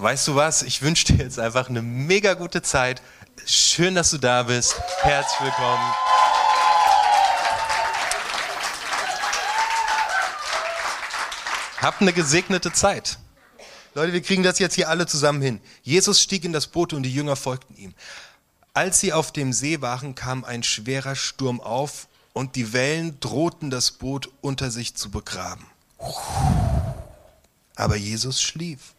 weißt du was? Ich wünsche dir jetzt einfach eine mega gute Zeit. Schön, dass du da bist. Herzlich willkommen. Habt eine gesegnete Zeit. Leute, wir kriegen das jetzt hier alle zusammen hin. Jesus stieg in das Boot und die Jünger folgten ihm. Als sie auf dem See waren, kam ein schwerer Sturm auf und die Wellen drohten das Boot unter sich zu begraben. Aber Jesus schlief.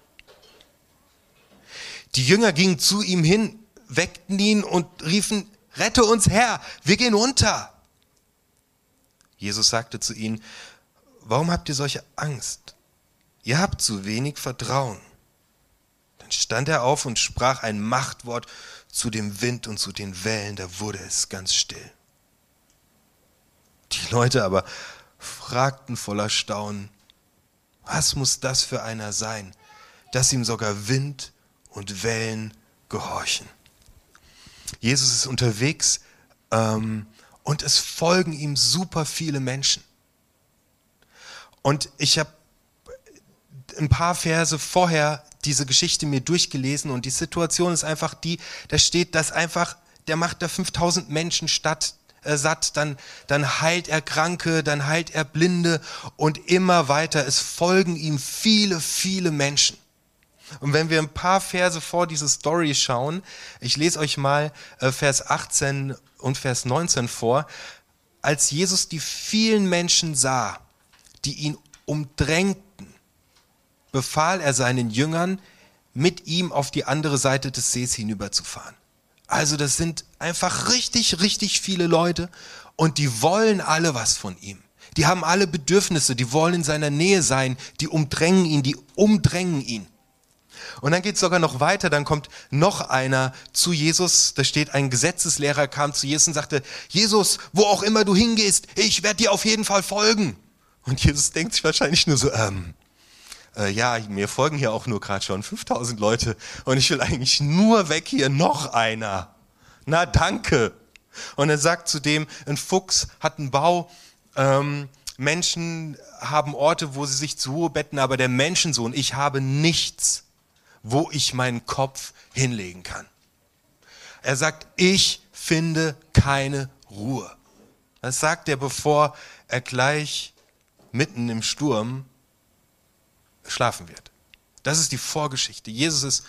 Die Jünger gingen zu ihm hin, weckten ihn und riefen, rette uns Herr, wir gehen unter. Jesus sagte zu ihnen, warum habt ihr solche Angst? Ihr habt zu wenig Vertrauen. Dann stand er auf und sprach ein Machtwort zu dem Wind und zu den Wellen, da wurde es ganz still. Die Leute aber fragten voller Staunen, was muss das für einer sein, dass ihm sogar Wind und Wellen gehorchen. Jesus ist unterwegs ähm, und es folgen ihm super viele Menschen. Und ich habe ein paar Verse vorher diese Geschichte mir durchgelesen und die Situation ist einfach die, da steht, dass einfach, der macht da 5000 Menschen statt, äh, satt, dann, dann heilt er Kranke, dann heilt er Blinde und immer weiter. Es folgen ihm viele, viele Menschen. Und wenn wir ein paar Verse vor diese Story schauen, ich lese euch mal äh, Vers 18 und Vers 19 vor, als Jesus die vielen Menschen sah, die ihn umdrängten, befahl er seinen Jüngern, mit ihm auf die andere Seite des Sees hinüberzufahren. Also das sind einfach richtig, richtig viele Leute und die wollen alle was von ihm. Die haben alle Bedürfnisse, die wollen in seiner Nähe sein, die umdrängen ihn, die umdrängen ihn. Und dann geht es sogar noch weiter, dann kommt noch einer zu Jesus, da steht ein Gesetzeslehrer kam zu Jesus und sagte, Jesus, wo auch immer du hingehst, ich werde dir auf jeden Fall folgen. Und Jesus denkt sich wahrscheinlich nur so, ähm, äh, ja, mir folgen hier auch nur gerade schon 5000 Leute und ich will eigentlich nur weg hier noch einer. Na danke. Und er sagt zu dem, ein Fuchs hat einen Bau, ähm, Menschen haben Orte, wo sie sich zu Ruhe betten, aber der Menschensohn, ich habe nichts wo ich meinen Kopf hinlegen kann. Er sagt, ich finde keine Ruhe. Das sagt er, bevor er gleich mitten im Sturm schlafen wird. Das ist die Vorgeschichte. Jesus ist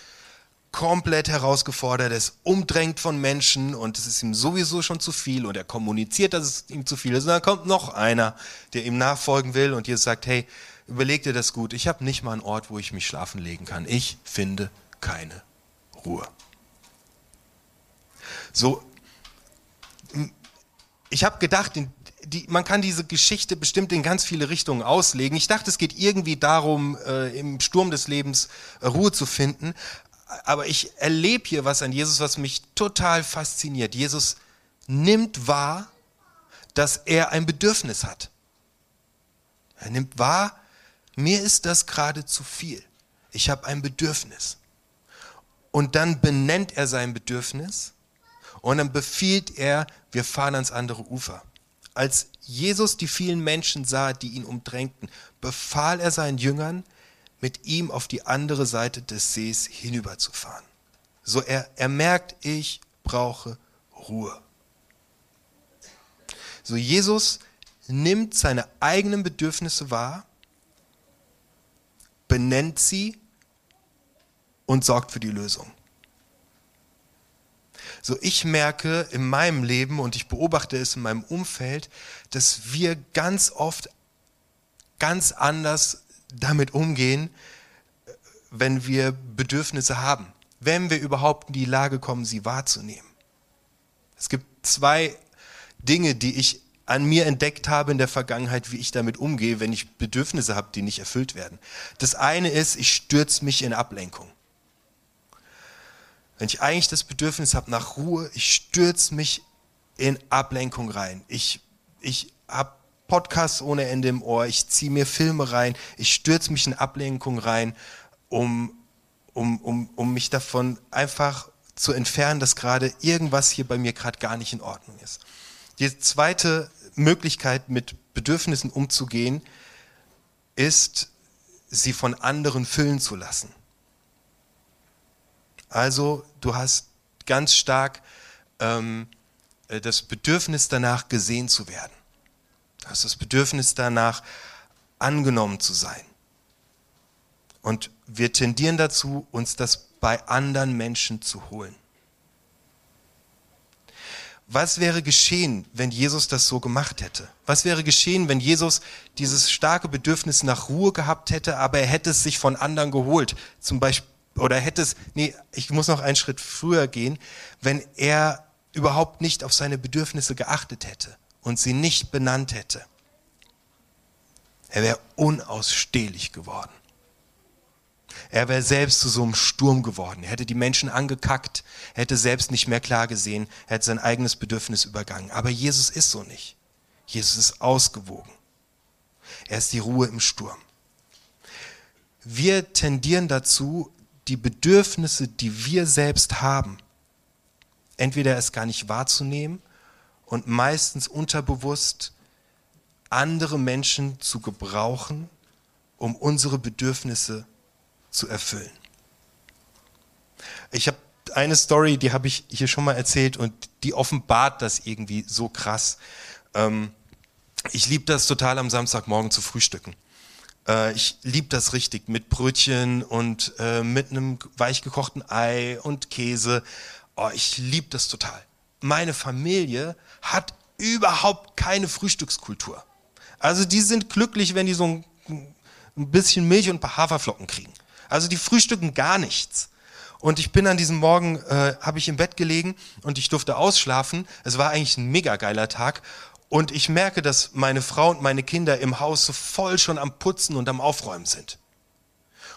komplett herausgefordert, er ist umdrängt von Menschen und es ist ihm sowieso schon zu viel und er kommuniziert, dass es ihm zu viel ist. Und dann kommt noch einer, der ihm nachfolgen will und Jesus sagt, hey, überleg dir das gut, ich habe nicht mal einen Ort, wo ich mich schlafen legen kann. Ich finde keine Ruhe. So, ich habe gedacht, die, man kann diese Geschichte bestimmt in ganz viele Richtungen auslegen. Ich dachte, es geht irgendwie darum, äh, im Sturm des Lebens äh, Ruhe zu finden. Aber ich erlebe hier was an Jesus, was mich total fasziniert. Jesus nimmt wahr, dass er ein Bedürfnis hat. Er nimmt wahr, mir ist das gerade zu viel. Ich habe ein Bedürfnis. Und dann benennt er sein Bedürfnis und dann befiehlt er, wir fahren ans andere Ufer. Als Jesus die vielen Menschen sah, die ihn umdrängten, befahl er seinen Jüngern, mit ihm auf die andere Seite des Sees hinüberzufahren. So er, er merkt, ich brauche Ruhe. So Jesus nimmt seine eigenen Bedürfnisse wahr benennt sie und sorgt für die Lösung. So, ich merke in meinem Leben und ich beobachte es in meinem Umfeld, dass wir ganz oft ganz anders damit umgehen, wenn wir Bedürfnisse haben, wenn wir überhaupt in die Lage kommen, sie wahrzunehmen. Es gibt zwei Dinge, die ich an mir entdeckt habe in der Vergangenheit, wie ich damit umgehe, wenn ich Bedürfnisse habe, die nicht erfüllt werden. Das eine ist, ich stürze mich in Ablenkung. wenn ich eigentlich das Bedürfnis habe nach Ruhe, ich stürze mich in Ablenkung rein. Ich, ich habe Podcasts ohne Ende im Ohr, ich ziehe mir Filme rein, ich stürze mich in Ablenkung rein, um, um, um, um mich davon einfach zu entfernen, dass gerade irgendwas hier bei mir gerade gar nicht in Ordnung ist. Die zweite Möglichkeit, mit Bedürfnissen umzugehen, ist, sie von anderen füllen zu lassen. Also du hast ganz stark ähm, äh, das Bedürfnis danach gesehen zu werden. Du hast das Bedürfnis danach angenommen zu sein. Und wir tendieren dazu, uns das bei anderen Menschen zu holen. Was wäre geschehen, wenn Jesus das so gemacht hätte? Was wäre geschehen, wenn Jesus dieses starke Bedürfnis nach Ruhe gehabt hätte, aber er hätte es sich von anderen geholt? Zum Beispiel, oder hätte es, nee, ich muss noch einen Schritt früher gehen, wenn er überhaupt nicht auf seine Bedürfnisse geachtet hätte und sie nicht benannt hätte. Er wäre unausstehlich geworden. Er wäre selbst zu so einem Sturm geworden. Er hätte die Menschen angekackt, hätte selbst nicht mehr klar gesehen, hätte sein eigenes Bedürfnis übergangen. Aber Jesus ist so nicht. Jesus ist ausgewogen. Er ist die Ruhe im Sturm. Wir tendieren dazu, die Bedürfnisse, die wir selbst haben, entweder es gar nicht wahrzunehmen und meistens unterbewusst andere Menschen zu gebrauchen, um unsere Bedürfnisse zu erfüllen. Ich habe eine Story, die habe ich hier schon mal erzählt und die offenbart das irgendwie so krass. Ähm, ich liebe das total am Samstagmorgen zu frühstücken. Äh, ich liebe das richtig mit Brötchen und äh, mit einem weichgekochten Ei und Käse. Oh, ich liebe das total. Meine Familie hat überhaupt keine Frühstückskultur. Also die sind glücklich, wenn die so ein, ein bisschen Milch und ein paar Haferflocken kriegen. Also die frühstücken gar nichts. Und ich bin an diesem Morgen, äh, habe ich im Bett gelegen und ich durfte ausschlafen. Es war eigentlich ein mega geiler Tag. Und ich merke, dass meine Frau und meine Kinder im Haus so voll schon am Putzen und am Aufräumen sind.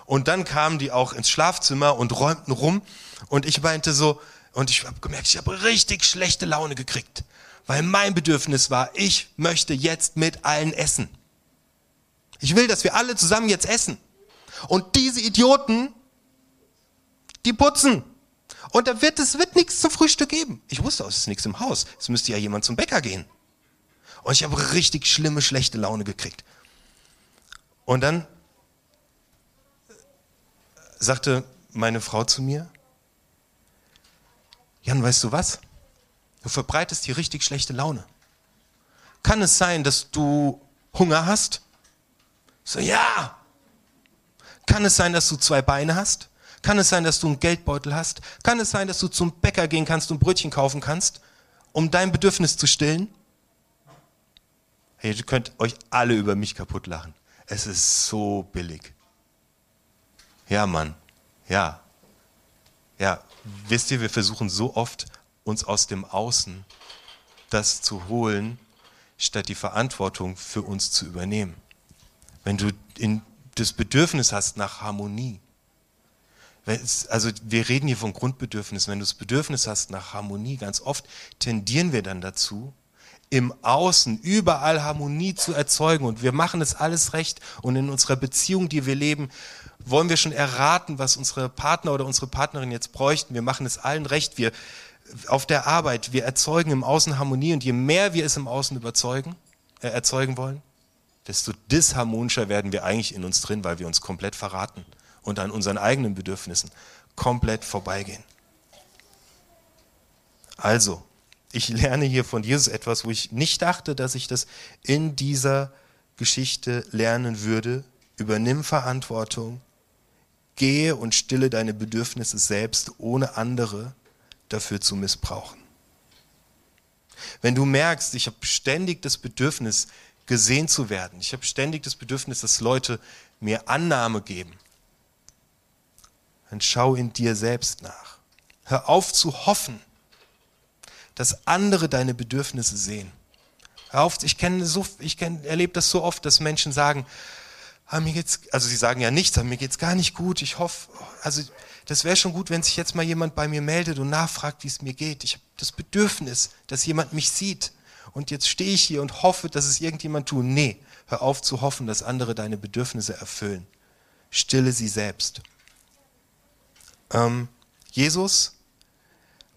Und dann kamen die auch ins Schlafzimmer und räumten rum. Und ich meinte so, und ich habe gemerkt, ich habe richtig schlechte Laune gekriegt. Weil mein Bedürfnis war, ich möchte jetzt mit allen essen. Ich will, dass wir alle zusammen jetzt essen. Und diese Idioten, die putzen. Und da wird es wird nichts zum Frühstück geben. Ich wusste, es ist nichts im Haus. Es müsste ja jemand zum Bäcker gehen. Und ich habe richtig schlimme, schlechte Laune gekriegt. Und dann sagte meine Frau zu mir, Jan, weißt du was? Du verbreitest hier richtig schlechte Laune. Kann es sein, dass du Hunger hast? So, ja, kann es sein, dass du zwei Beine hast? Kann es sein, dass du einen Geldbeutel hast? Kann es sein, dass du zum Bäcker gehen kannst und Brötchen kaufen kannst, um dein Bedürfnis zu stillen? Hey, ihr könnt euch alle über mich kaputt lachen. Es ist so billig. Ja, Mann. Ja. Ja, wisst ihr, wir versuchen so oft, uns aus dem Außen das zu holen, statt die Verantwortung für uns zu übernehmen. Wenn du in das Bedürfnis hast nach Harmonie, also wir reden hier von Grundbedürfnissen, wenn du das Bedürfnis hast nach Harmonie, ganz oft tendieren wir dann dazu, im Außen überall Harmonie zu erzeugen. Und wir machen es alles recht. Und in unserer Beziehung, die wir leben, wollen wir schon erraten, was unsere Partner oder unsere Partnerin jetzt bräuchten. Wir machen es allen recht. Wir auf der Arbeit, wir erzeugen im Außen Harmonie. Und je mehr wir es im Außen überzeugen, äh, erzeugen wollen, desto disharmonischer werden wir eigentlich in uns drin, weil wir uns komplett verraten und an unseren eigenen Bedürfnissen komplett vorbeigehen. Also, ich lerne hier von Jesus etwas, wo ich nicht dachte, dass ich das in dieser Geschichte lernen würde. Übernimm Verantwortung, gehe und stille deine Bedürfnisse selbst, ohne andere dafür zu missbrauchen. Wenn du merkst, ich habe ständig das Bedürfnis, gesehen zu werden. Ich habe ständig das Bedürfnis, dass Leute mir Annahme geben. Dann schau in dir selbst nach. Hör auf zu hoffen, dass andere deine Bedürfnisse sehen. Hör auf, ich kenne so, ich kenne, erlebe das so oft, dass Menschen sagen, ah, mir geht's, also sie sagen ja nichts, aber mir geht's gar nicht gut. Ich hoffe, also das wäre schon gut, wenn sich jetzt mal jemand bei mir meldet und nachfragt, wie es mir geht. Ich habe das Bedürfnis, dass jemand mich sieht. Und jetzt stehe ich hier und hoffe, dass es irgendjemand tut. Nee, hör auf zu hoffen, dass andere deine Bedürfnisse erfüllen. Stille sie selbst. Ähm, Jesus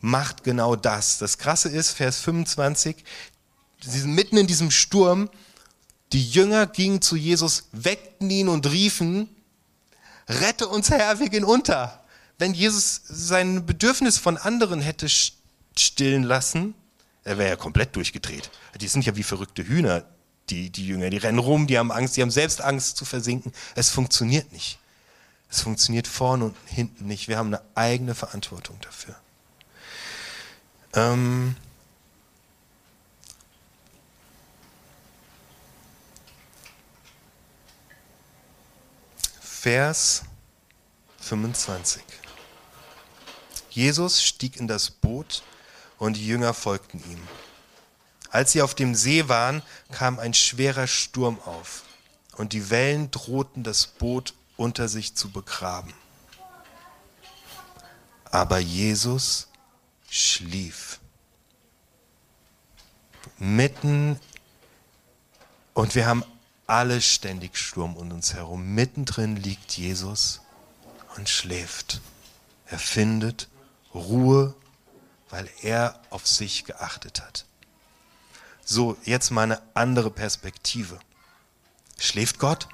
macht genau das. Das Krasse ist, Vers 25, sie sind mitten in diesem Sturm. Die Jünger gingen zu Jesus, weckten ihn und riefen, rette uns Herr, wir gehen unter. Wenn Jesus sein Bedürfnis von anderen hätte stillen lassen, er wäre ja komplett durchgedreht. Die sind ja wie verrückte Hühner, die, die Jünger. Die rennen rum, die haben Angst, die haben selbst Angst zu versinken. Es funktioniert nicht. Es funktioniert vorne und hinten nicht. Wir haben eine eigene Verantwortung dafür. Ähm Vers 25. Jesus stieg in das Boot und die Jünger folgten ihm. Als sie auf dem See waren, kam ein schwerer Sturm auf und die Wellen drohten das Boot unter sich zu begraben. Aber Jesus schlief. Mitten, und wir haben alle ständig Sturm um uns herum. Mittendrin liegt Jesus und schläft. Er findet Ruhe, weil er auf sich geachtet hat. So, jetzt mal eine andere Perspektive. Schläft Gott?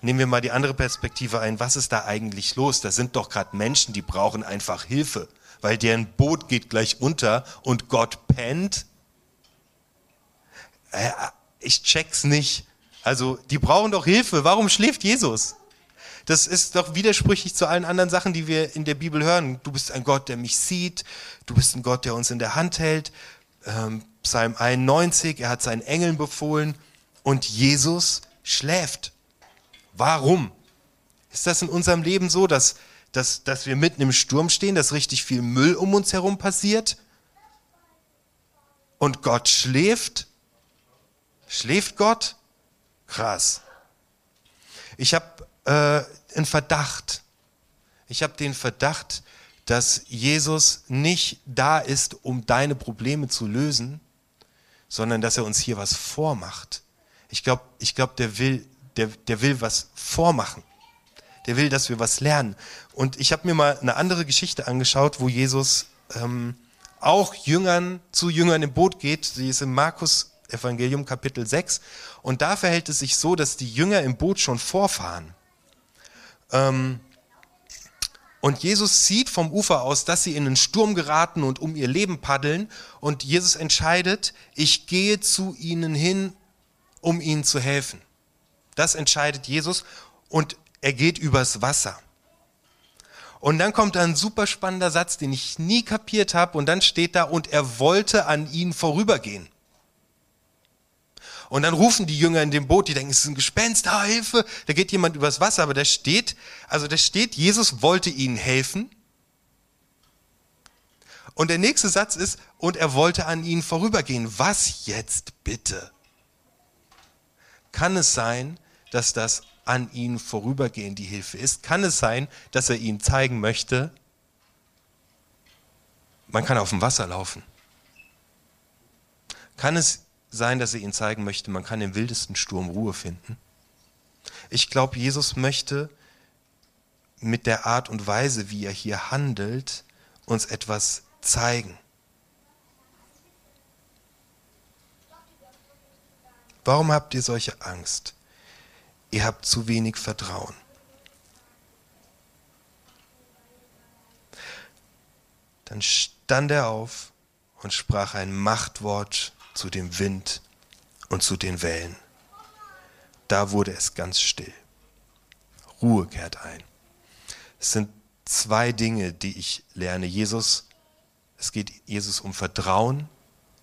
Nehmen wir mal die andere Perspektive ein. Was ist da eigentlich los? Da sind doch gerade Menschen, die brauchen einfach Hilfe, weil deren Boot geht gleich unter und Gott pennt. Äh, ich check's nicht. Also, die brauchen doch Hilfe. Warum schläft Jesus? Das ist doch widersprüchlich zu allen anderen Sachen, die wir in der Bibel hören. Du bist ein Gott, der mich sieht. Du bist ein Gott, der uns in der Hand hält ähm, Psalm 91, er hat seinen Engeln befohlen und Jesus schläft. Warum? Ist das in unserem Leben so, dass, dass, dass wir mitten im Sturm stehen, dass richtig viel Müll um uns herum passiert und Gott schläft? Schläft Gott? Krass. Ich habe äh, einen Verdacht. Ich habe den Verdacht, dass Jesus nicht da ist, um deine Probleme zu lösen, sondern dass er uns hier was vormacht. Ich glaube, ich glaub, der, will, der, der will was vormachen. Der will, dass wir was lernen. Und ich habe mir mal eine andere Geschichte angeschaut, wo Jesus ähm, auch Jüngern zu Jüngern im Boot geht. Sie ist im Markus Evangelium Kapitel 6. Und da verhält es sich so, dass die Jünger im Boot schon vorfahren. Ähm, und Jesus sieht vom Ufer aus, dass sie in einen Sturm geraten und um ihr Leben paddeln. Und Jesus entscheidet, ich gehe zu ihnen hin, um ihnen zu helfen. Das entscheidet Jesus und er geht übers Wasser. Und dann kommt ein super spannender Satz, den ich nie kapiert habe. Und dann steht da, und er wollte an ihnen vorübergehen. Und dann rufen die Jünger in dem Boot, die denken, es ist ein Gespenst, ah, Hilfe, da geht jemand übers Wasser, aber da steht, also da steht, Jesus wollte ihnen helfen. Und der nächste Satz ist, und er wollte an ihnen vorübergehen. Was jetzt bitte? Kann es sein, dass das an ihnen vorübergehen die Hilfe ist? Kann es sein, dass er ihnen zeigen möchte, man kann auf dem Wasser laufen? Kann es sein, dass er ihnen zeigen möchte, man kann im wildesten Sturm Ruhe finden. Ich glaube, Jesus möchte mit der Art und Weise, wie er hier handelt, uns etwas zeigen. Warum habt ihr solche Angst? Ihr habt zu wenig Vertrauen. Dann stand er auf und sprach ein Machtwort zu dem Wind und zu den Wellen. Da wurde es ganz still. Ruhe kehrt ein. Es sind zwei Dinge, die ich lerne. Jesus, es geht Jesus um Vertrauen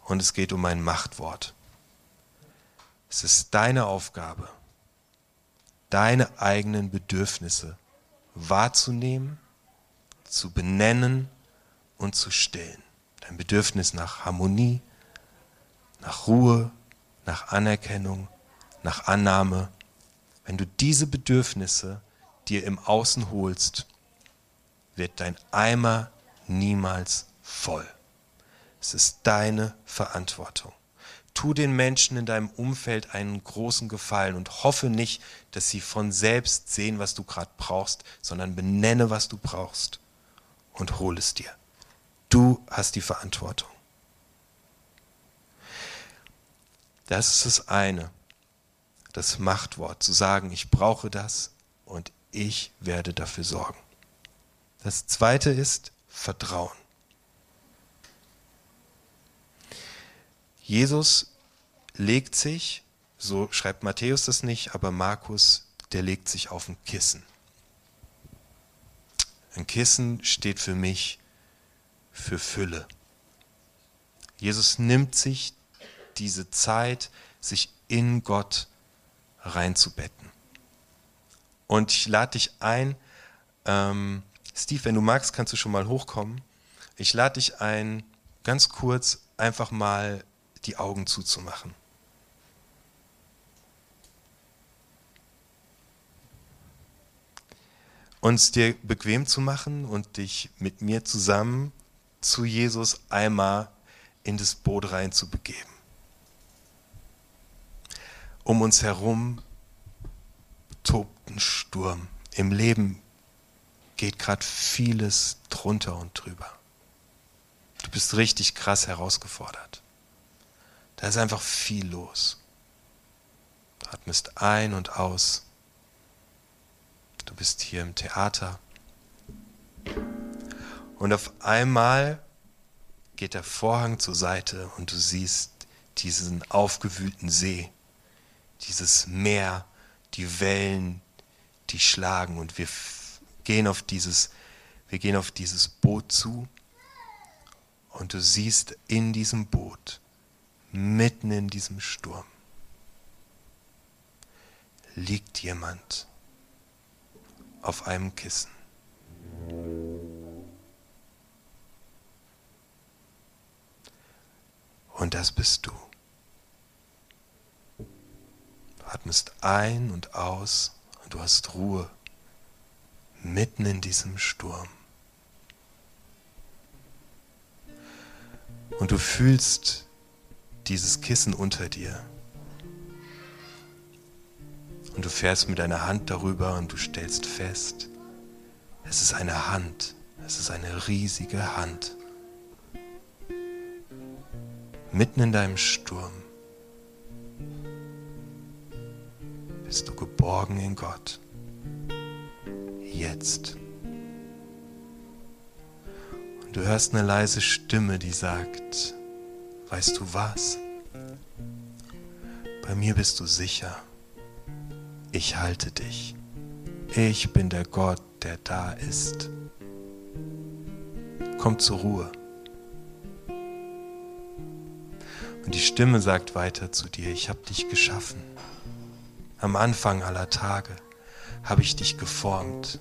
und es geht um ein Machtwort. Es ist deine Aufgabe, deine eigenen Bedürfnisse wahrzunehmen, zu benennen und zu stillen. Dein Bedürfnis nach Harmonie, nach Ruhe, nach Anerkennung, nach Annahme, wenn du diese Bedürfnisse dir im Außen holst, wird dein Eimer niemals voll. Es ist deine Verantwortung. Tu den Menschen in deinem Umfeld einen großen Gefallen und hoffe nicht, dass sie von selbst sehen, was du gerade brauchst, sondern benenne, was du brauchst und hol es dir. Du hast die Verantwortung. Das ist das eine, das Machtwort, zu sagen, ich brauche das und ich werde dafür sorgen. Das zweite ist Vertrauen. Jesus legt sich, so schreibt Matthäus das nicht, aber Markus, der legt sich auf ein Kissen. Ein Kissen steht für mich für Fülle. Jesus nimmt sich diese Zeit, sich in Gott reinzubetten. Und ich lade dich ein, ähm, Steve, wenn du magst, kannst du schon mal hochkommen. Ich lade dich ein, ganz kurz einfach mal die Augen zuzumachen. Uns dir bequem zu machen und dich mit mir zusammen zu Jesus einmal in das Boot reinzubegeben. Um uns herum tobt ein Sturm. Im Leben geht gerade vieles drunter und drüber. Du bist richtig krass herausgefordert. Da ist einfach viel los. Du atmest ein und aus. Du bist hier im Theater. Und auf einmal geht der Vorhang zur Seite und du siehst diesen aufgewühlten See, dieses Meer, die Wellen, die schlagen und wir gehen auf dieses, wir gehen auf dieses Boot zu und du siehst in diesem Boot mitten in diesem Sturm liegt jemand auf einem Kissen. Und das bist du. Du atmest ein und aus und du hast Ruhe mitten in diesem Sturm. Und du fühlst dieses Kissen unter dir. Und du fährst mit deiner Hand darüber und du stellst fest, es ist eine Hand, es ist eine riesige Hand. Mitten in deinem Sturm bist du geborgen in Gott. Jetzt. Und du hörst eine leise Stimme, die sagt, Weißt du was? Bei mir bist du sicher. Ich halte dich. Ich bin der Gott, der da ist. Komm zur Ruhe. Und die Stimme sagt weiter zu dir, ich habe dich geschaffen. Am Anfang aller Tage habe ich dich geformt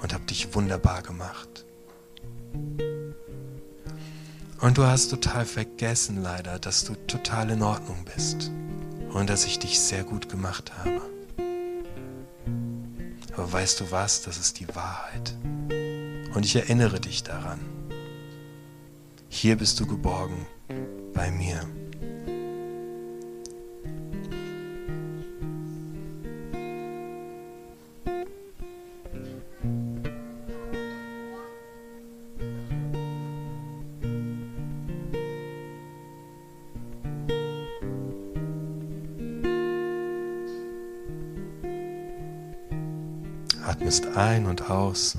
und habe dich wunderbar gemacht. Und du hast total vergessen leider, dass du total in Ordnung bist und dass ich dich sehr gut gemacht habe. Aber weißt du was, das ist die Wahrheit. Und ich erinnere dich daran. Hier bist du geborgen bei mir. Aus.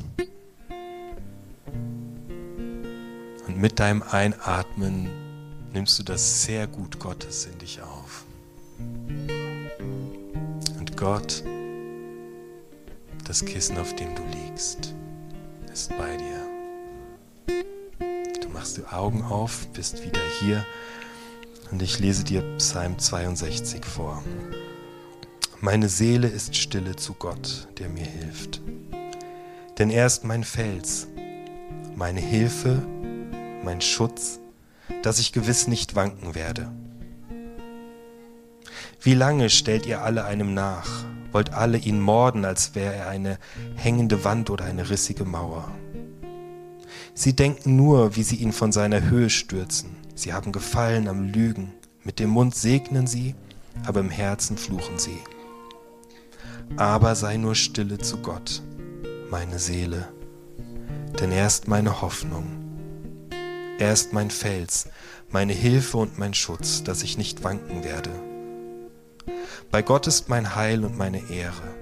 Und mit deinem Einatmen nimmst du das sehr gut Gottes in dich auf. Und Gott, das Kissen, auf dem du liegst, ist bei dir. Du machst die Augen auf, bist wieder hier und ich lese dir Psalm 62 vor. Meine Seele ist stille zu Gott, der mir hilft. Denn er ist mein Fels, meine Hilfe, mein Schutz, dass ich gewiss nicht wanken werde. Wie lange stellt ihr alle einem nach wollt alle ihn morden, als wäre er eine hängende Wand oder eine rissige Mauer. Sie denken nur, wie sie ihn von seiner Höhe stürzen. Sie haben Gefallen am Lügen. Mit dem Mund segnen sie, aber im Herzen fluchen sie. Aber sei nur stille zu Gott, meine Seele, denn er ist meine Hoffnung. Er ist mein Fels, meine Hilfe und mein Schutz, dass ich nicht wanken werde. Bei Gott ist mein Heil und meine Ehre,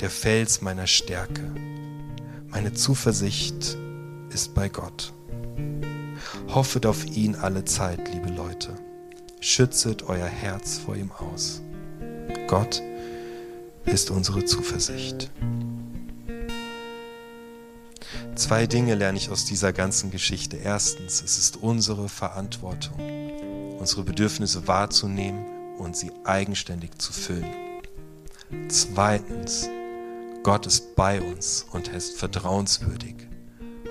der Fels meiner Stärke. Meine Zuversicht ist bei Gott. Hoffet auf ihn alle Zeit, liebe Leute. Schützet euer Herz vor ihm aus. Gott ist unsere Zuversicht. Zwei Dinge lerne ich aus dieser ganzen Geschichte. Erstens, es ist unsere Verantwortung, unsere Bedürfnisse wahrzunehmen und sie eigenständig zu füllen. Zweitens, Gott ist bei uns und er ist vertrauenswürdig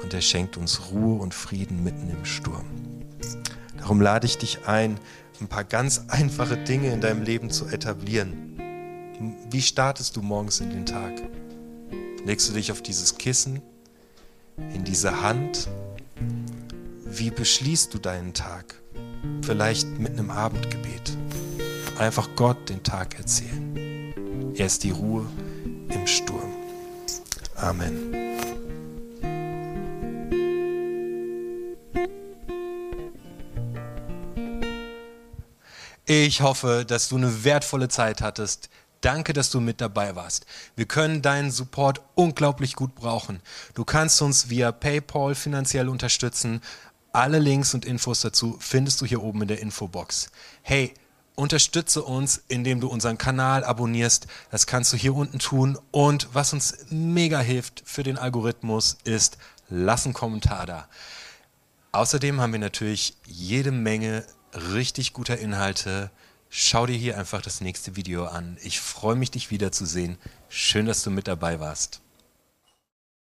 und er schenkt uns Ruhe und Frieden mitten im Sturm. Darum lade ich dich ein, ein paar ganz einfache Dinge in deinem Leben zu etablieren. Wie startest du morgens in den Tag? Legst du dich auf dieses Kissen, in diese Hand? Wie beschließt du deinen Tag? Vielleicht mit einem Abendgebet. Einfach Gott den Tag erzählen. Er ist die Ruhe im Sturm. Amen. Ich hoffe, dass du eine wertvolle Zeit hattest. Danke, dass du mit dabei warst. Wir können deinen Support unglaublich gut brauchen. Du kannst uns via PayPal finanziell unterstützen. Alle Links und Infos dazu findest du hier oben in der Infobox. Hey, unterstütze uns, indem du unseren Kanal abonnierst. Das kannst du hier unten tun. Und was uns mega hilft für den Algorithmus ist, lass einen Kommentar da. Außerdem haben wir natürlich jede Menge richtig guter Inhalte. Schau dir hier einfach das nächste Video an. Ich freue mich, dich wiederzusehen. Schön, dass du mit dabei warst.